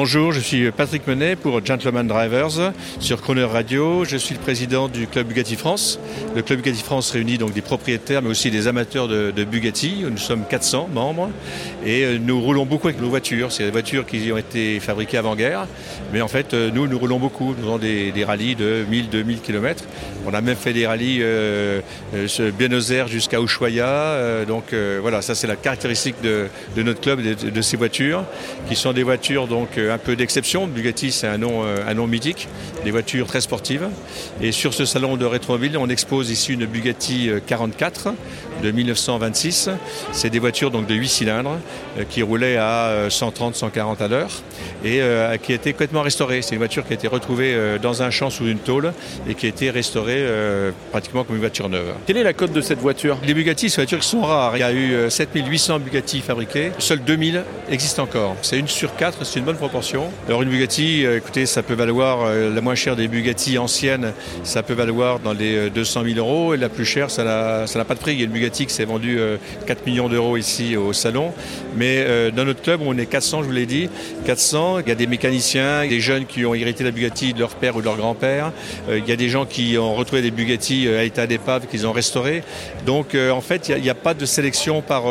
Bonjour, je suis Patrick Menet pour Gentleman Drivers sur Croner Radio. Je suis le président du club Bugatti France. Le club Bugatti France réunit donc des propriétaires mais aussi des amateurs de, Bugatti. Nous sommes 400 membres et euh, nous roulons beaucoup avec nos voitures. C'est des voitures qui ont été fabriquées avant-guerre. Mais en fait, euh, nous, nous roulons beaucoup. Nous avons des, rallyes de 1000-2000 km. On a même fait des rallyes euh, euh Buenos Aires jusqu'à Ushuaia. donc voilà, ça c'est la caractéristique de, notre club, de, ces voitures, qui sont des voitures donc un peu d'exception. Bugatti, c'est un nom, euh, un nom mythique, des voitures très sportives. Et sur ce salon de rétromobile, on expose ici une Bugatti 44 euh, de 1926. C'est des voitures donc de 8 cylindres qui roulaient à 130-140 à l'heure et qui a été complètement restaurée. C'est une voiture qui a été retrouvée dans un champ sous une tôle et qui a été restaurée pratiquement comme une voiture neuve. Quelle est la cote de cette voiture? Les Bugatti, c'est des voitures qui sont rares. Il y a eu 7800 Bugatti fabriqués. Seuls 2000 existent encore. C'est une sur quatre, c'est une bonne proportion. Alors une Bugatti, euh, écoutez, ça peut valoir euh, la moins chère des Bugatti anciennes, ça peut valoir dans les 200 euh, 000 euros et la plus chère, ça n'a pas de prix. Il y a une Bugatti qui s'est vendue 4 millions d'euros ici au salon. Mais dans notre club, on est 400, je vous l'ai dit, 400. Il y a des mécaniciens, des jeunes qui ont hérité la Bugatti de leur père ou de leur grand-père. Il y a des gens qui ont retrouvé des Bugatti à état d'épave qu'ils ont restauré. Donc en fait, il n'y a, pas de sélection par,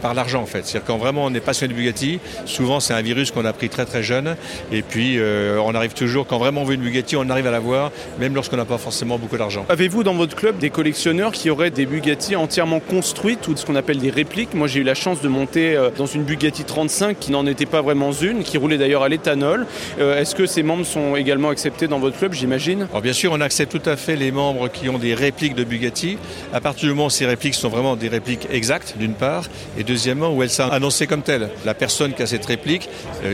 par l'argent en fait. C'est-à-dire quand vraiment on est passionné de Bugatti, souvent c'est un virus qu'on a pris très très jeune. Et puis euh, on arrive toujours, quand vraiment on veut une Bugatti, on arrive à l'avoir, même lorsqu'on n'a pas forcément beaucoup d'argent. Avez-vous dans votre club des collectionneurs qui auraient des Bugatti entièrement construites ou ce qu'on appelle des répliques? Moi j'ai eu la chance de monter euh, dans une Bugatti 35 qui n'en était pas vraiment une, qui roulait d'ailleurs à l'éthanol. Euh, est-ce que ces membres sont également acceptés dans votre club, j'imagine? Bien sûr, on accepte tout à fait les membres qui ont des répliques de Bugatti. À partir du moment où ces répliques sont vraiment des répliques exactes, d'une part, et deuxièmement, où elles sont annoncées comme telles. La personne qui a cette réplique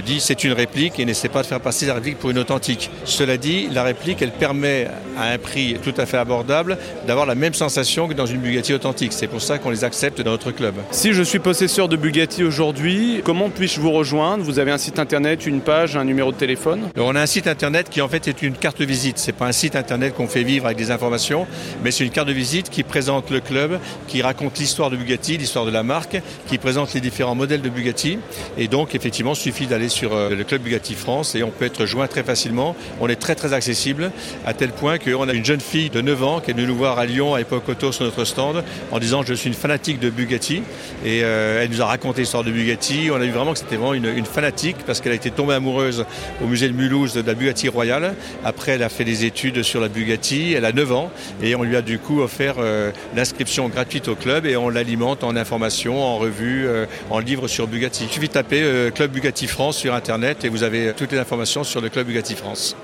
dit c'est une réplique et n'essaie pas de faire passer la réplique pour une authentique. Cela dit, la réplique, elle permet à un prix tout à fait abordable d'avoir la même sensation que dans une Bugatti authentique. C'est pour ça qu'on les accepte dans notre club. Si je suis possesseur de Bugatti aujourd'hui, comment puis-je vous rejoindre? Vous avez un site internet, une page, un numéro de téléphone? On a un site internet qui en fait est une carte de visite. C'est pas un site internet qu'on fait vivre avec des informations, mais c'est une carte de visite qui présente le club, qui raconte l'histoire de Bugatti, l'histoire de la marque, qui présente les différents modèles de Bugatti. Et donc effectivement, il suffit d'aller sur euh, le club Bugatti France et on peut être joint très facilement. On est très très accessible à tel point qu'on a une jeune fille de 9 ans qui est venue nous voir à Lyon à l'époque auto sur notre stand en disant je suis une fanatique de Bugatti et euh, elle nous a raconté l'histoire de Bugatti. On a vu vraiment que c'était vraiment une, fanatique parce qu'elle a été tombée amoureuse au musée de Mulhouse de la Bugatti Royale. Après elle a fait des études sur la Bugatti, elle a 9 ans et on lui a du coup offert euh, l'inscription gratuite au club et on l'alimente en informations, en revues, euh, en livres sur Bugatti. Il suffit de taper Club Bugatti France sur et vous avez toutes les informations sur le Club Bugatti France.